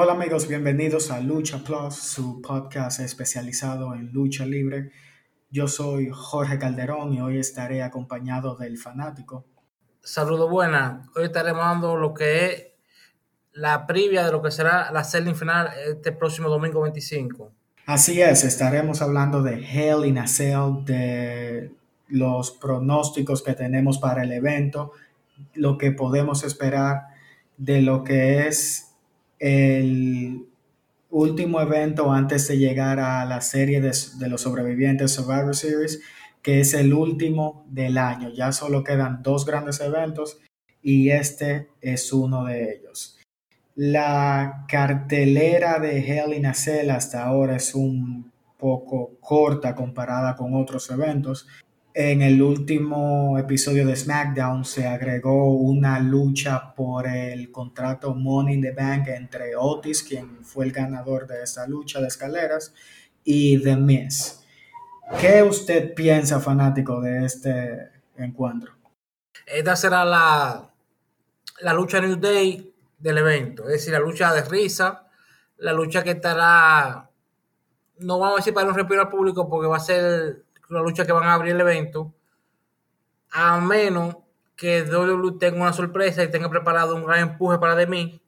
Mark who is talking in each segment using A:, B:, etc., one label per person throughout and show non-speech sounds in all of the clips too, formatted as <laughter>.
A: Hola amigos, bienvenidos a Lucha Plus, su podcast especializado en lucha libre. Yo soy Jorge Calderón y hoy estaré acompañado del fanático.
B: Saludos buenas. Hoy estaremos dando lo que es la previa de lo que será la serie final este próximo domingo 25.
A: Así es, estaremos hablando de Hell in a Cell, de los pronósticos que tenemos para el evento, lo que podemos esperar de lo que es el último evento antes de llegar a la serie de, los sobrevivientes Survivor Series, que es el último del año. Ya solo quedan dos grandes eventos y este es uno de ellos. La cartelera de Hell in a Cell hasta ahora es un poco corta comparada con otros eventos. En el último episodio de SmackDown se agregó una lucha por el contrato Money in the Bank entre Otis, quien fue el ganador de esta lucha de escaleras, y The Miz. ¿Qué usted piensa, fanático, de este encuentro?
B: Esta será la, la lucha New Day del evento. Es decir, la lucha de risa, la lucha que estará, no vamos a decir para un respiro al público porque va a ser la lucha que van a abrir el evento, a menos que WWE tenga una sorpresa y tenga preparado un gran empuje para de mí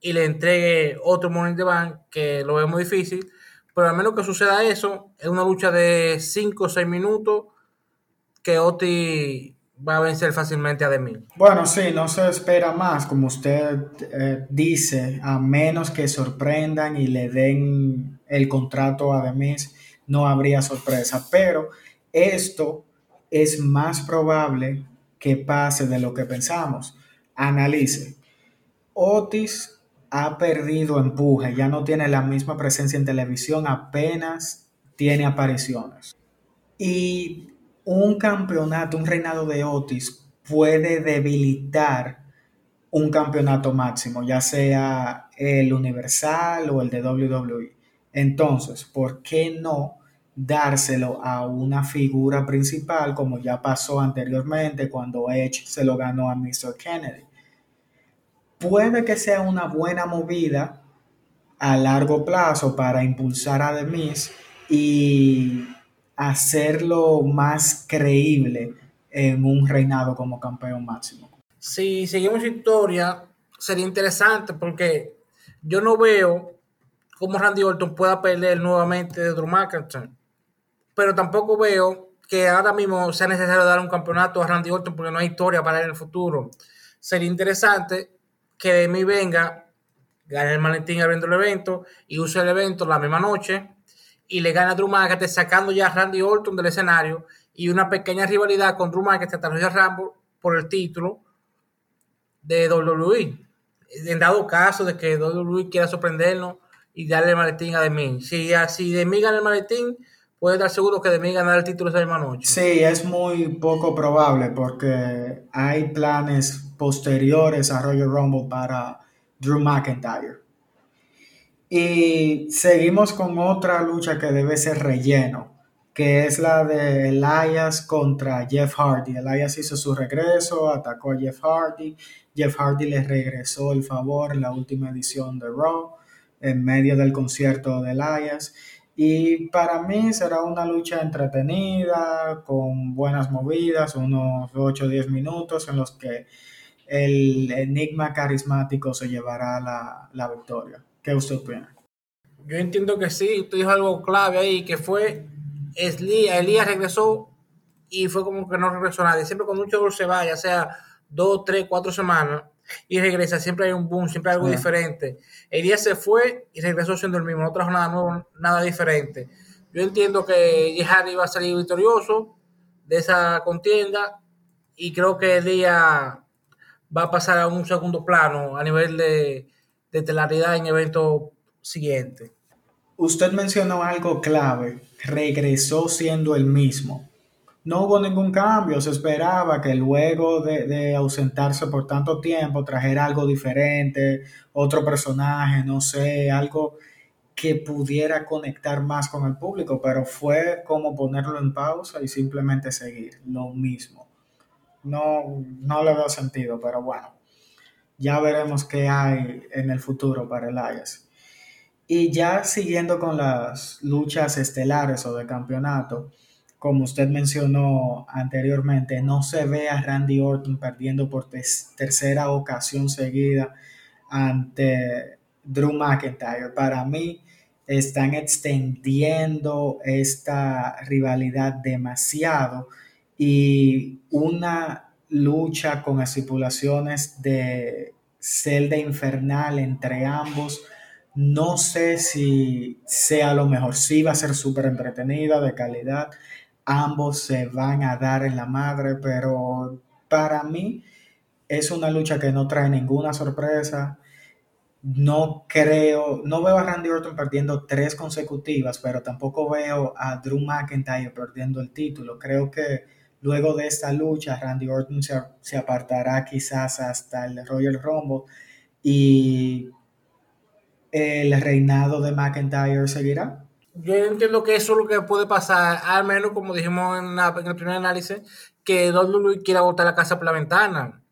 B: y le entregue otro Money de Bank, que lo vemos difícil, pero al menos que suceda eso, es una lucha de 5 o 6 minutos que Oti va a vencer fácilmente a Demi.
A: Bueno, sí, no se espera más, como usted eh, dice, a menos que sorprendan y le den el contrato a Demis, no habría sorpresa. Pero esto es más probable que pase de lo que pensamos. Analice. Otis ha perdido empuje, ya no tiene la misma presencia en televisión, apenas tiene apariciones. Y un campeonato, un reinado de Otis puede debilitar un campeonato máximo, ya sea el Universal o el de WWE. Entonces, ¿por qué no dárselo a una figura principal como ya pasó anteriormente cuando Edge se lo ganó a Mr. Kennedy? Puede que sea una buena movida a largo plazo para impulsar a The Miz y hacerlo más creíble en un reinado como campeón máximo.
B: Si seguimos historia, sería interesante porque yo no veo cómo Randy Orton pueda perder nuevamente de Drew McIntyre, pero tampoco veo que ahora mismo sea necesario dar un campeonato a Randy Orton porque no hay historia para él en el futuro. Sería interesante que de mí venga, gane el maletín abriendo el evento y use el evento la misma noche y le gana a Drew McIntyre sacando ya a Randy Orton del escenario y una pequeña rivalidad con Drew McIntyre hasta Royal Rumble por el título de WWE. En dado caso de que WWE quiera sorprendernos y darle el maletín a Demi. Si, si Demi gana el maletín, puede estar seguro que Demi ganará el título esa misma noche.
A: Sí, es muy poco probable porque hay planes posteriores a Royal Rumble para Drew McIntyre. Y seguimos con otra lucha que debe ser relleno, que es la de Elias contra Jeff Hardy. Elias hizo su regreso, atacó a Jeff Hardy. Jeff Hardy le regresó el favor en la última edición de Raw, en medio del concierto de Elias. Y para mí será una lucha entretenida, con buenas movidas, unos 8 o 10 minutos en los que el enigma carismático se llevará la, la victoria. ¿Qué usted opina?
B: Yo entiendo que sí, usted dijo algo clave ahí, que fue Elías, Elías regresó y fue como que no regresó nadie. Siempre cuando un jugador se va, ya sea dos, tres, cuatro semanas, y regresa, siempre hay un boom, siempre hay algo diferente. Elías se fue y regresó siendo el mismo, no trajo nada nuevo, nada diferente. Yo entiendo que Jihad iba a salir victorioso de esa contienda y creo que Elías va a pasar a un segundo plano a nivel de, de telaridad en eventos siguiente.
A: Usted mencionó algo clave, regresó siendo el mismo. No hubo ningún cambio, se esperaba que luego de, ausentarse por tanto tiempo trajera algo diferente, otro personaje, no sé, algo que pudiera conectar más con el público, pero fue como ponerlo en pausa y simplemente seguir lo mismo. No, no le veo sentido, pero bueno, ya veremos qué hay en el futuro para Elias. Y ya siguiendo con las luchas estelares o de campeonato, como usted mencionó anteriormente, no se ve a Randy Orton perdiendo por tercera ocasión seguida ante Drew McIntyre. Para mí están extendiendo esta rivalidad demasiado y una lucha con estipulaciones de celda infernal entre ambos. No sé si sea lo mejor, sí va a ser súper entretenida, de calidad. Ambos se van a dar en la madre, pero para mí es una lucha que no trae ninguna sorpresa. No creo, no veo a Randy Orton perdiendo tres consecutivas, pero tampoco veo a Drew McIntyre perdiendo el título. Creo que luego de esta lucha, Randy Orton se, apartará quizás hasta el Royal Rumble y el reinado de McIntyre seguirá.
B: Yo entiendo que eso es lo que puede pasar, al menos como dijimos en, el primer análisis, que WWE quiera botar la casa por la ventana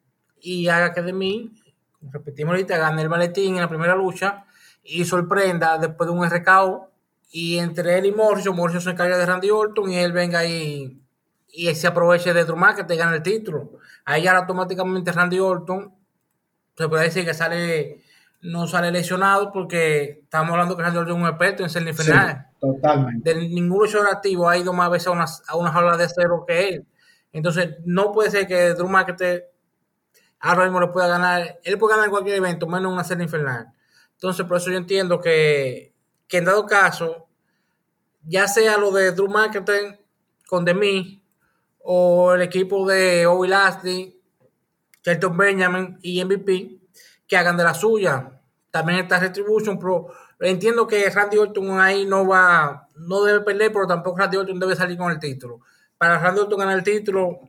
B: y haga que de mí repetimos ahorita, gane el maletín en la primera lucha y sorprenda después de un RKO y entre él y Morrison, Morrison se encarga de Randy Orton y él venga y, y se aproveche de Drew que te gane el título. Ahí ya automáticamente Randy Orton se puede decir que sale no sale lesionado porque estamos hablando que Randy es un experto en ser infernal.
A: totalmente.
B: De ningún luchador activo ha ido más veces a una, a una jaula de cero que él. Entonces, no puede ser que Drew McIntyre ahora mismo lo puede ganar, él puede ganar cualquier evento, menos una serie infernal. Entonces, por eso yo entiendo que, que en dado caso, ya sea lo de Drew Marketing con Demi o el equipo de Owie Lashley, Kelton Benjamin y MVP, que hagan de la suya. También está Retribution, pero entiendo que Randy Orton ahí no va, no debe perder, pero tampoco Randy Orton debe salir con el título. Para Randy Orton ganar el título,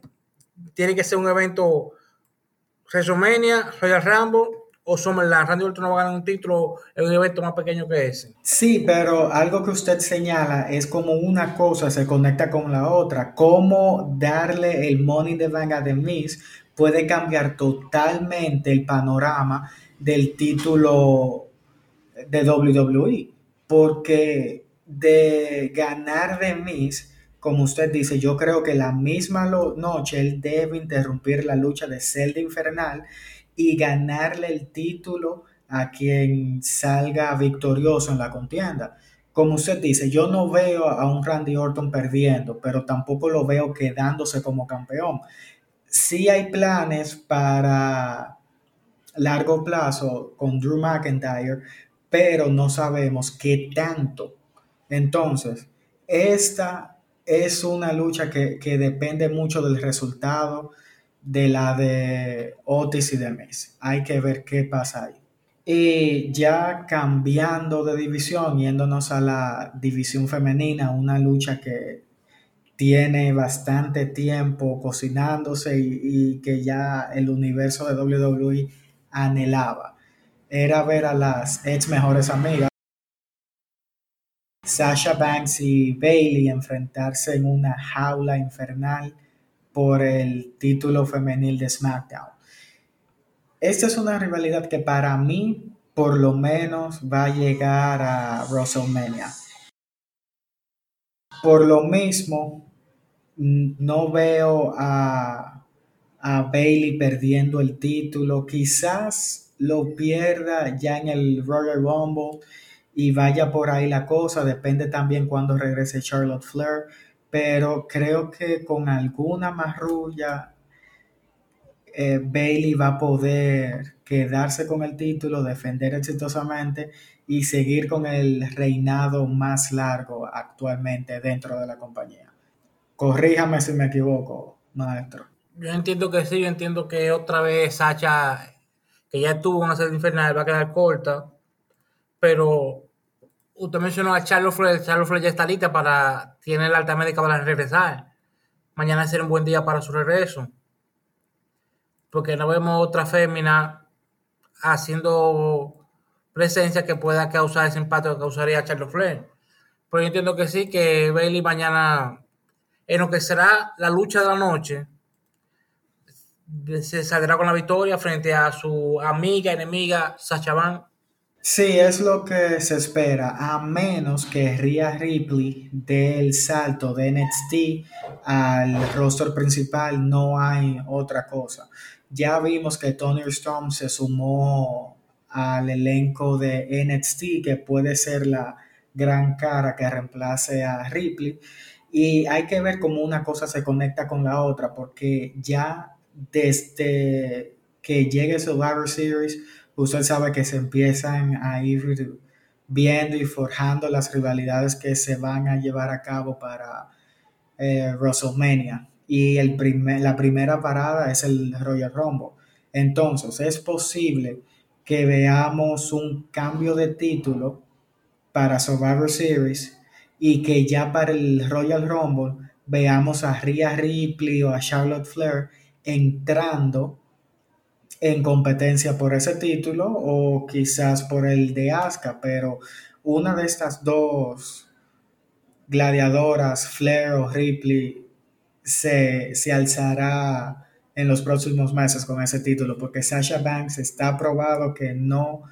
B: tiene que ser un evento WrestleMania, Royal Rumble o SummerSlam. Randy Orton no va a ganar un título en un evento más pequeño que ese.
A: Sí, pero algo que usted señala es como una cosa se conecta con la otra. Cómo darle el Money de the Bank a The Miz puede cambiar totalmente el panorama del título de WWE. Porque de ganar The Miz como usted dice, yo creo que la misma noche él debe interrumpir la lucha de Celda Infernal y ganarle el título a quien salga victorioso en la contienda. Como usted dice, yo no veo a un Randy Orton perdiendo, pero tampoco lo veo quedándose como campeón. Sí hay planes para largo plazo con Drew McIntyre, pero no sabemos qué tanto. Entonces, esta es una lucha que, depende mucho del resultado de la de Otis y de Miz. Hay que ver qué pasa ahí. Y ya cambiando de división, yéndonos a la división femenina, una lucha que tiene bastante tiempo cocinándose y, que ya el universo de WWE anhelaba. Era ver a las ex mejores amigas Sasha Banks y Bailey enfrentarse en una jaula infernal por el título femenil de SmackDown. Esta es una rivalidad que para mí, por lo menos, va a llegar a WrestleMania. Por lo mismo, no veo a, a Bailey perdiendo el título. Quizás lo pierda ya en el Royal Rumble y vaya por ahí la cosa. Depende también cuando regrese Charlotte Flair. Pero creo que con alguna marrulla eh, Bailey va a poder quedarse con el título, defender exitosamente y seguir con el reinado más largo actualmente dentro de la compañía. Corríjame si me equivoco, maestro.
B: Yo entiendo que sí, yo entiendo que otra vez Sacha, que ya tuvo una serie infernal, va a quedar corta pero usted mencionó a Charles Flair, Charles Flair ya está lista para, tiene la alta médica para regresar. Mañana será un buen día para su regreso. Porque no vemos otra fémina haciendo presencia que pueda causar ese impacto que causaría Charles Flair. Pero yo entiendo que sí, que Bailey mañana, en lo que será la lucha de la noche, se saldrá con la victoria frente a su amiga, enemiga Sacha Van
A: Sí, es lo que se espera, a menos que Rhea Ripley dé el salto de NXT al roster principal, no hay otra cosa. Ya vimos que Tony Storm se sumó al elenco de NXT, que puede ser la gran cara que reemplace a Ripley. Y hay que ver cómo una cosa se conecta con la otra, porque ya desde que llegue Survivor Series, usted sabe que se empiezan a ir viendo y forjando las rivalidades que se van a llevar a cabo para eh, WrestleMania. Y el primer, la primera parada es el Royal Rumble. Entonces, es posible que veamos un cambio de título para Survivor Series y que ya para el Royal Rumble veamos a Rhea Ripley o a Charlotte Flair entrando en competencia por ese título o quizás por el de Asuka, pero una de estas dos gladiadoras, Flair o Ripley, se, se alzará en los próximos meses con ese título, porque Sasha Banks está probado que no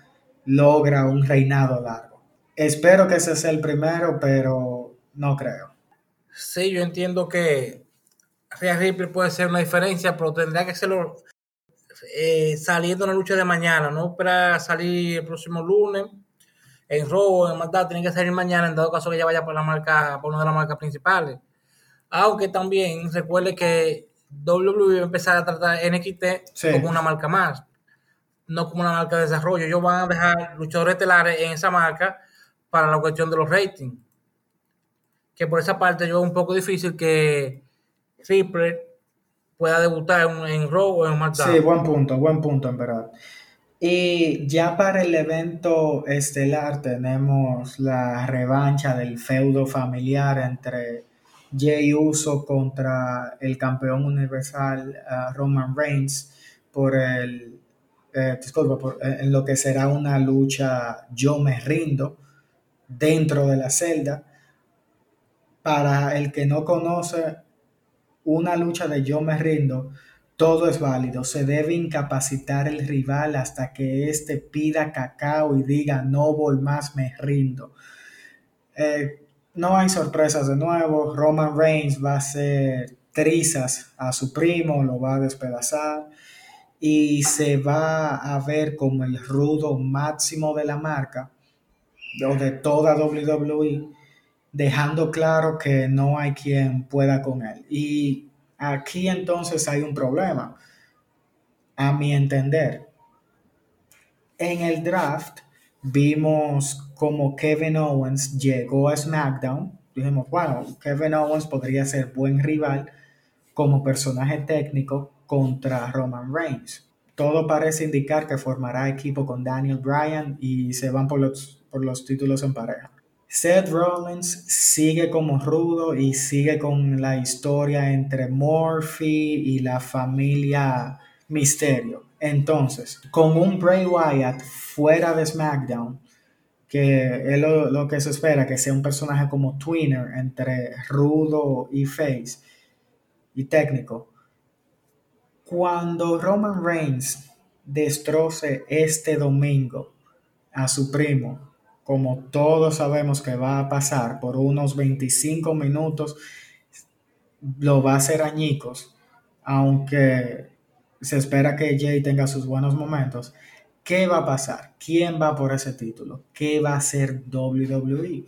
A: logra un reinado largo. Espero que ese sea el primero, pero no creo.
B: Sí, yo entiendo que Rhea Ripley puede ser una diferencia, pero tendría que serlo eh, saliendo en la lucha de mañana, no para salir el próximo lunes en robo, en maldad, tiene que salir mañana en dado caso que ella vaya por la marca, por una de las marcas principales. Aunque también recuerde que WWE va a empezar a tratar NXT como una marca más, no como una marca de desarrollo. Ellos van a dejar luchadores estelares en esa marca para la cuestión de los ratings. Que por esa parte yo es un poco difícil que Ripley pueda debutar en, en Raw o en SmackDown.
A: Sí, buen punto, buen punto en verdad. Y ya para el evento estelar tenemos la revancha del feudo familiar entre Jay Uso contra el campeón universal uh, Roman Reigns por el eh, disculpa, por, eh, en lo que será una lucha yo me rindo dentro de la celda. Para el que no conoce, una lucha de yo me rindo, todo es válido. Se debe incapacitar el rival hasta que éste pida cacao y diga no voy más, me rindo. Eh, no hay sorpresas de nuevo. Roman Reigns va a hacer trizas a su primo, lo va a despedazar y se va a ver como el rudo máximo de la marca o de toda WWE dejando claro que no hay quien pueda con él. Y aquí entonces hay un problema, a mi entender. En el draft vimos como Kevin Owens llegó a SmackDown. Dijimos, bueno, Kevin Owens podría ser buen rival como personaje técnico contra Roman Reigns. Todo parece indicar que formará equipo con Daniel Bryan y se van por los, por los títulos en pareja. Seth Rollins sigue como rudo y sigue con la historia entre Murphy y la familia Misterio. Entonces, con un Bray Wyatt fuera de SmackDown, que es lo, que se espera, que sea un personaje como Twinner entre rudo y face y técnico. Cuando Roman Reigns destroce este domingo a su primo como todos sabemos que va a pasar por unos 25 minutos, lo va a hacer añicos, aunque se espera que Jay tenga sus buenos momentos. ¿Qué va a pasar? ¿Quién va por ese título? ¿Qué va a hacer WWE?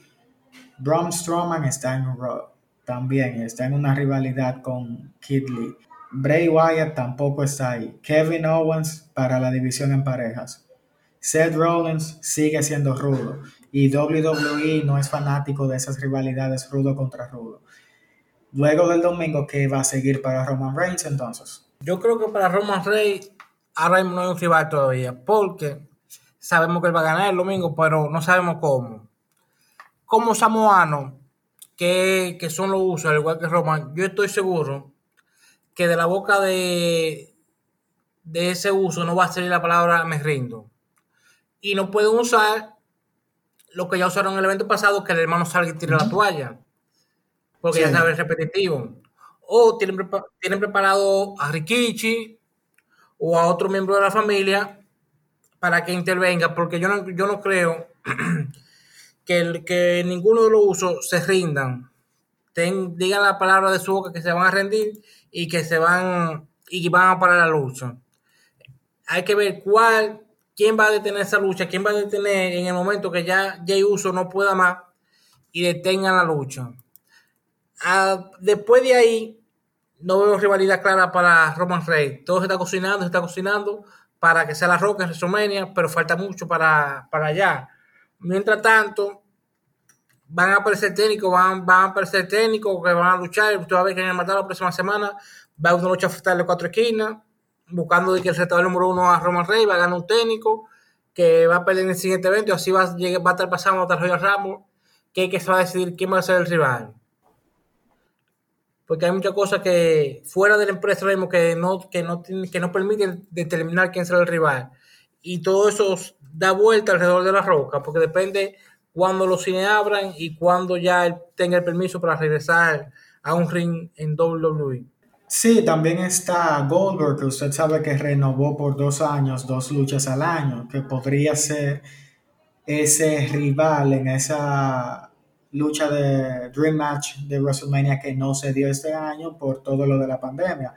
A: Braun Strowman está en Raw también, está en una rivalidad con Kid Lee. Bray Wyatt tampoco está ahí. Kevin Owens para la división en parejas. Seth Rollins sigue siendo rudo y WWE no es fanático de esas rivalidades rudo contra rudo. Luego del domingo, ¿qué va a seguir para Roman Reigns entonces?
B: Yo creo que para Roman Reigns ahora no hay un rival todavía, porque sabemos que él va a ganar el domingo, pero no sabemos cómo. Como samoano, que, que son los usos, al igual que Roman, yo estoy seguro que de la boca de, de ese uso no va a salir la palabra me rindo y no pueden usar lo que ya usaron en el evento pasado, que el hermano salga y tire la toalla, porque ya sabe, es repetitivo. O tienen, tienen preparado a Rikichi o a otro miembro de la familia para que intervenga, porque yo no, yo no creo <clears throat> que, el, que ninguno de los usos se rindan. Ten, digan la palabra de su boca que se van a rendir y que se van y van a parar la lucha. Hay que ver cuál, quién va a detener esa lucha, quién va a detener en el momento que ya Jay Uso no pueda más y detengan la lucha. Ah, después de ahí, no veo rivalidad clara para Roman Reigns. Todo se está cocinando, se está cocinando para que sea la roca en WrestleMania, pero falta mucho para, para allá. Mientras tanto, van a aparecer técnicos, van, van a aparecer técnicos que van a luchar. Usted va a ver que en el matar la próxima semana va a una lucha fatal de cuatro esquinas, buscando que el retador número uno a Roman Reigns va a ganar un técnico que va a perder en el siguiente evento así va, va a estar pasando a Royal Ramos, que, que se va a decidir quién va a ser el rival porque hay muchas cosas que fuera de la empresa mismo que no, que no, que no permiten determinar quién será el rival. Y todo eso da vuelta alrededor de la roca, porque depende cuando los cines abran y cuando ya tenga el permiso para regresar a un ring en WWE.
A: Sí, también está Goldberg, que usted sabe que renovó por dos años, dos luchas al año, que podría ser ese rival en esa lucha de Dream Match de WrestleMania que no se dio este año por todo lo de la pandemia.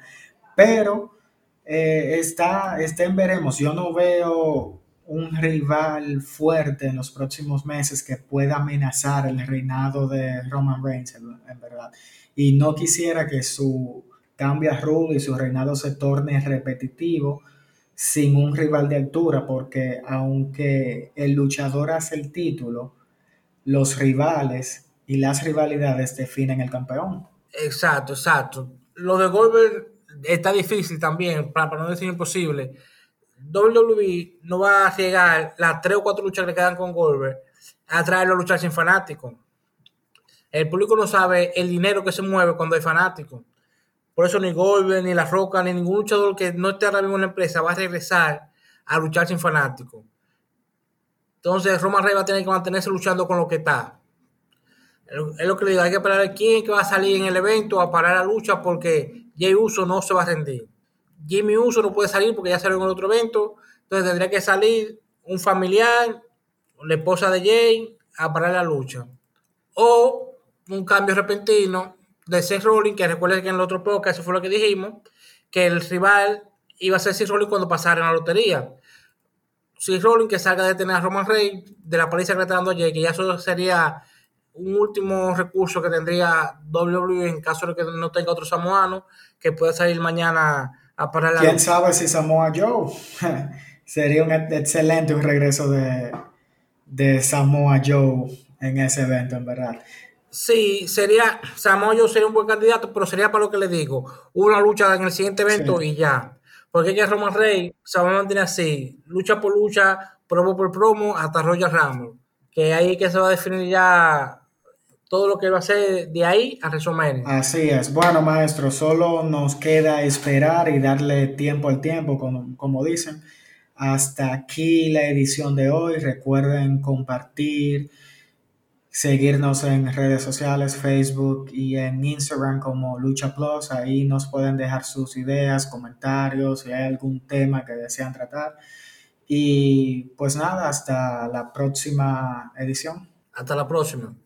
A: Pero eh, está, está en veremos. Yo no veo un rival fuerte en los próximos meses que pueda amenazar el reinado de Roman Reigns, en, verdad. Y no quisiera que su cambia rule y su reinado se torne repetitivo sin un rival de altura, porque aunque el luchador hace el título, los rivales y las rivalidades definen el campeón.
B: Exacto, exacto. Lo de Goldberg está difícil también, para, no decir imposible. WWE no va a llegar las tres o cuatro luchas que quedan con Goldberg a traerlo a luchar sin fanáticos. El público no sabe el dinero que se mueve cuando hay fanáticos. Por eso ni Goldberg, ni La Roca, ni ningún luchador que no esté ahora mismo en la empresa va a regresar a luchar sin fanáticos. Entonces Roman Reigns va a tener que mantenerse luchando con lo que está. Es lo que le digo, hay que esperar quién que va a salir en el evento a parar la lucha porque Jay Uso no se va a rendir. Jimmy Uso no puede salir porque ya salió en el otro evento, entonces tendría que salir un familiar, la esposa de Jay, a parar la lucha. O un cambio repentino de Seth Rollins, que recuerden que en el otro podcast, eso fue lo que dijimos, que el rival iba a ser Seth Rollins cuando pasara en la lotería si Rollins que salga de tener a Roman Reigns de la paliza que le está dando a Jay, que ya eso sería un último recurso que tendría WWE en caso de que no tenga otro samoano que pueda salir mañana a parar la
A: ¿Quién sabe si Samoa Joe? <laughs> sería un excelente un regreso de, de Samoa Joe en ese evento, en verdad.
B: Sí, sería, Samoa Joe sería un buen candidato, pero sería para lo que le digo, una lucha en el siguiente evento y ya. Porque que Roman Reigns se va a mantener así, lucha por lucha, promo por promo, hasta Royal Rumble. Que ahí que se va a definir ya todo lo que va a hacer de ahí a WrestleMania.
A: Así es. Bueno, maestro, solo nos queda esperar y darle tiempo al tiempo, como, como dicen. Hasta aquí la edición de hoy. Recuerden compartir seguirnos en redes sociales, Facebook y en Instagram como Lucha Plus. Ahí nos pueden dejar sus ideas, comentarios, si hay algún tema que desean tratar. Y pues nada, hasta la próxima edición.
B: Hasta la próxima.